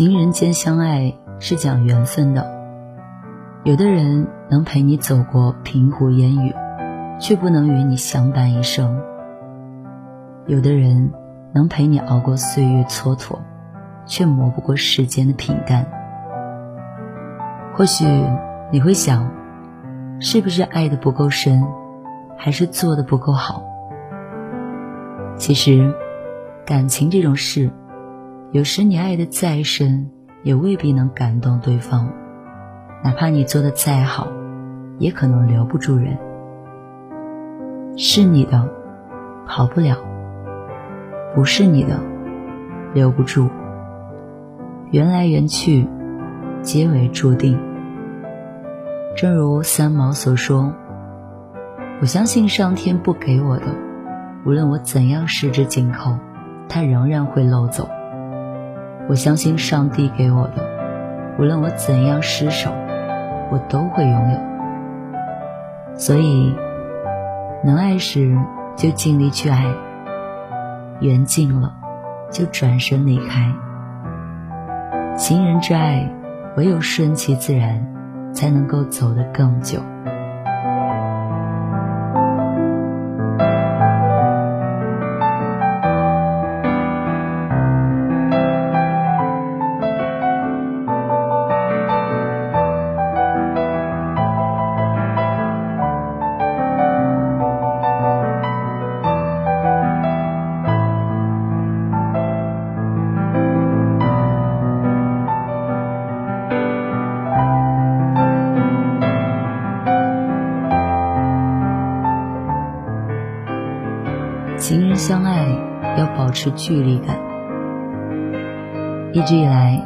情人间相爱是讲缘分的，有的人能陪你走过平湖烟雨，却不能与你相伴一生；有的人能陪你熬过岁月蹉跎，却磨不过世间的平淡。或许你会想，是不是爱的不够深，还是做的不够好？其实，感情这种事。有时你爱的再深，也未必能感动对方；哪怕你做的再好，也可能留不住人。是你的，跑不了；不是你的，留不住。缘来缘去，皆为注定。正如三毛所说：“我相信上天不给我的，无论我怎样十指紧扣，它仍然会漏走。”我相信上帝给我的，无论我怎样失手，我都会拥有。所以，能爱时就尽力去爱，缘尽了就转身离开。情人之爱，唯有顺其自然，才能够走得更久。保持距离感。一直以来，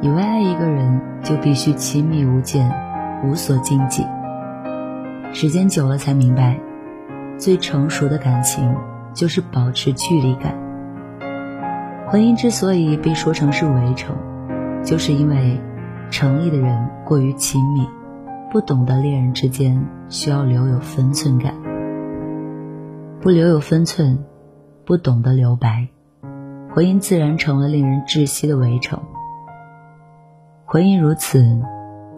以为爱一个人就必须亲密无间，无所禁忌。时间久了才明白，最成熟的感情就是保持距离感。婚姻之所以被说成是围城，就是因为城里的人过于亲密，不懂得恋人之间需要留有分寸感。不留有分寸，不懂得留白，婚姻自然成了令人窒息的围城。婚姻如此，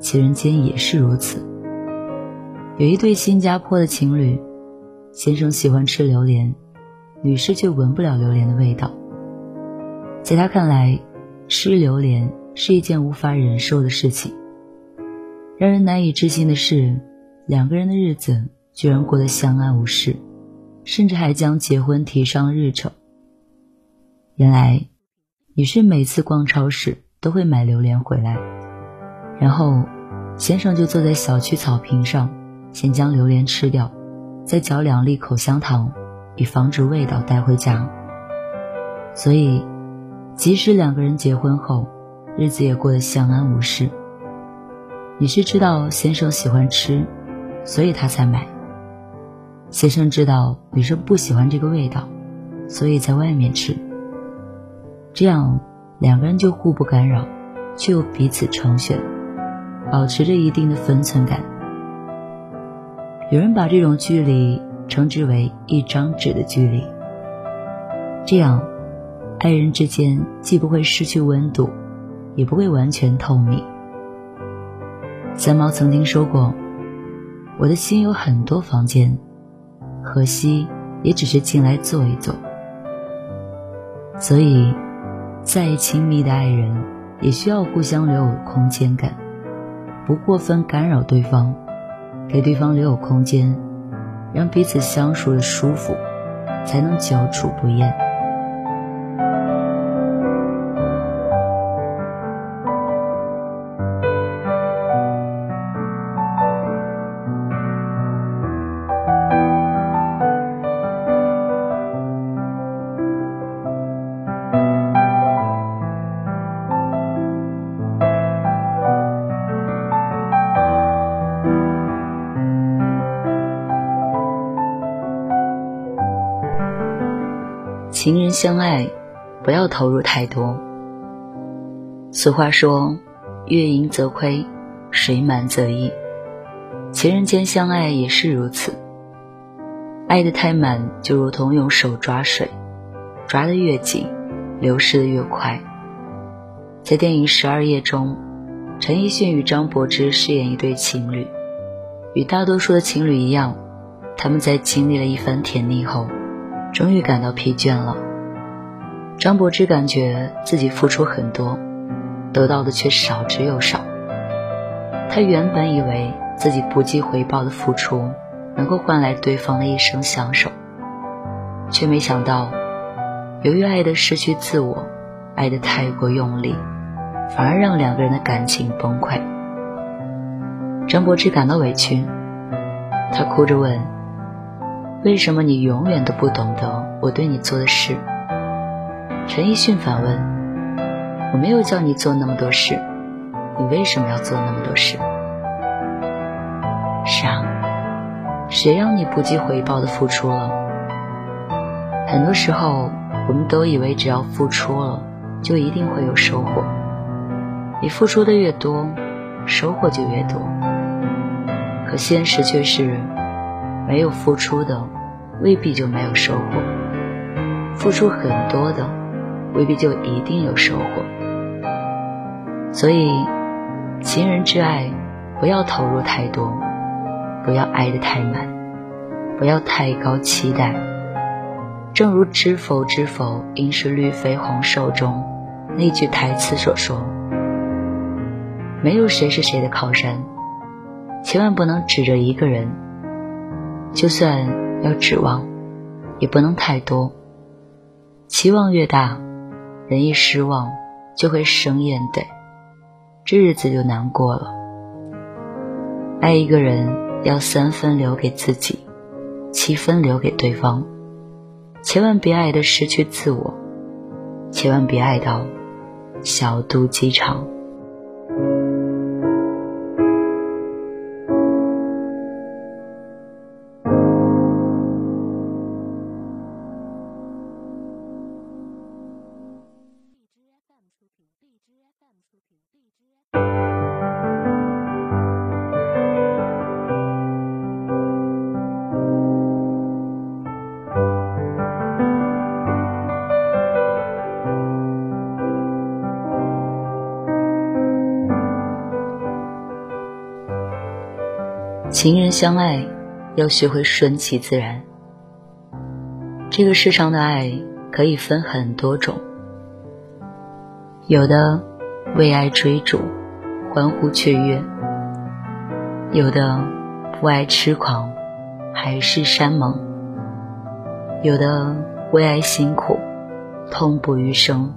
情人间也是如此。有一对新加坡的情侣，先生喜欢吃榴莲，女士却闻不了榴莲的味道。在他看来，吃榴莲是一件无法忍受的事情。让人难以置信的是，两个人的日子居然过得相安无事。甚至还将结婚提上日程。原来，女士每次逛超市都会买榴莲回来，然后先生就坐在小区草坪上，先将榴莲吃掉，再嚼两粒口香糖，以防止味道带回家。所以，即使两个人结婚后，日子也过得相安无事。女士知道先生喜欢吃，所以她才买。先生知道女生不喜欢这个味道，所以在外面吃。这样两个人就互不干扰，却又彼此成全，保持着一定的分寸感。有人把这种距离称之为一张纸的距离。这样，爱人之间既不会失去温度，也不会完全透明。三毛曾经说过：“我的心有很多房间。”可惜，也只是进来坐一坐。所以，再亲密的爱人，也需要互相留有空间感，不过分干扰对方，给对方留有空间，让彼此相处的舒服，才能久处不厌。情人相爱，不要投入太多。俗话说：“月盈则亏，水满则溢。”情人间相爱也是如此。爱得太满，就如同用手抓水，抓得越紧，流失的越快。在电影《十二夜》中，陈奕迅与张柏芝饰演一对情侣，与大多数的情侣一样，他们在经历了一番甜蜜后。终于感到疲倦了。张柏芝感觉自己付出很多，得到的却少之又少。她原本以为自己不计回报的付出能够换来对方的一生相守，却没想到，由于爱的失去自我，爱的太过用力，反而让两个人的感情崩溃。张柏芝感到委屈，她哭着问。为什么你永远都不懂得我对你做的事？陈奕迅反问：“我没有叫你做那么多事，你为什么要做那么多事？”傻，谁让你不计回报的付出了？很多时候，我们都以为只要付出了，就一定会有收获。你付出的越多，收获就越多。可现实却是，没有付出的。未必就没有收获，付出很多的，未必就一定有收获。所以，情人之爱，不要投入太多，不要爱得太满，不要太高期待。正如《知否知否，应是绿肥红瘦》中那句台词所说：“没有谁是谁的靠山，千万不能指着一个人，就算。”要指望，也不能太多。期望越大，人一失望就会生厌怼，这日子就难过了。爱一个人要三分留给自己，七分留给对方，千万别爱的失去自我，千万别爱到小肚鸡肠。情人相爱，要学会顺其自然。这个世上的爱可以分很多种，有的为爱追逐，欢呼雀跃；有的不爱痴狂，海誓山盟；有的为爱辛苦，痛不欲生；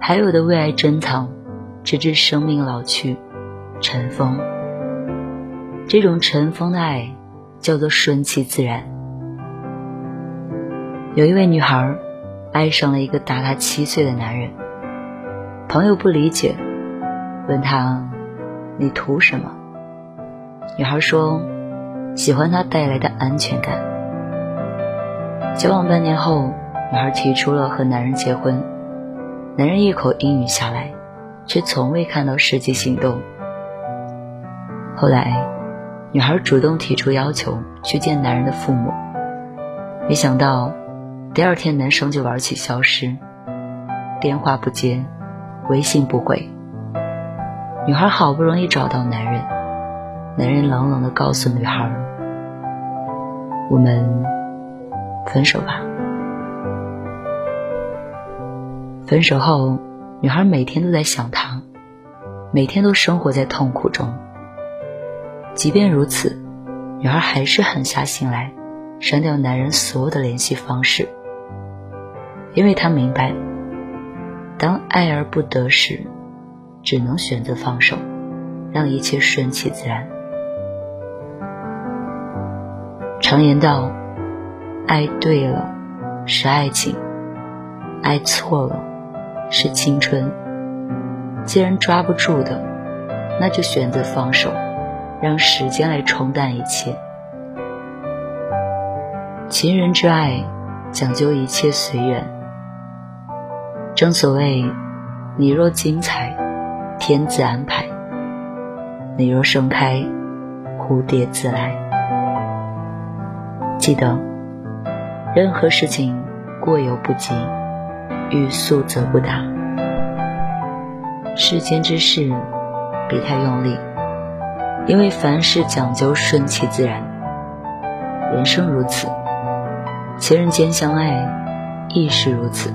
还有的为爱珍藏，直至生命老去，尘封。这种尘封的爱，叫做顺其自然。有一位女孩，爱上了一个大她七岁的男人。朋友不理解，问她：“你图什么？”女孩说：“喜欢他带来的安全感。”交往半年后，女孩提出了和男人结婚。男人一口应允下来，却从未看到实际行动。后来。女孩主动提出要求去见男人的父母，没想到第二天男生就玩起消失，电话不接，微信不回。女孩好不容易找到男人，男人冷冷的告诉女孩：“我们分手吧。”分手后，女孩每天都在想他，每天都生活在痛苦中。即便如此，女孩还是狠下心来，删掉男人所有的联系方式，因为她明白，当爱而不得时，只能选择放手，让一切顺其自然。常言道，爱对了是爱情，爱错了是青春。既然抓不住的，那就选择放手，让时间来冲淡一切。情人之爱，讲究一切随缘。正所谓，你若精彩，天自安排；你若盛开，蝴蝶自来。记得，任何事情过犹不及，欲速则不达。世间之事，别太用力，因为凡事讲究顺其自然。人生如此，情人间相爱，亦是如此。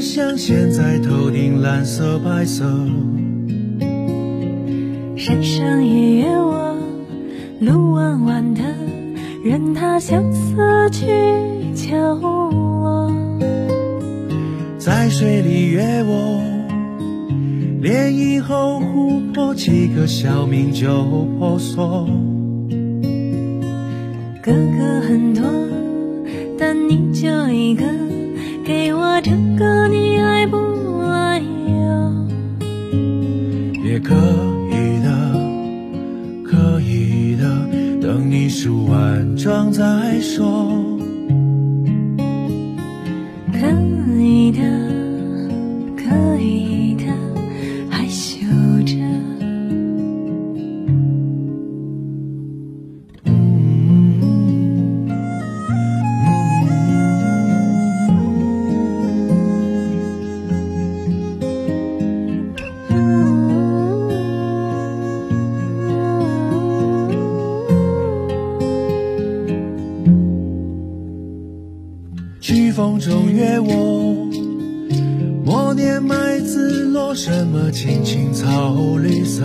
像现在头顶蓝色白色，山上也约我，路弯弯的，任他相思去敲我。在水里约我，涟漪后湖泊几个小名就婆娑。哥哥很多，但你就一个。给我这个，你爱不爱呀？也可以的，可以的，等你梳完妆再说。中约我，默念麦子落什么青青草绿色。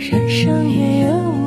人生也有。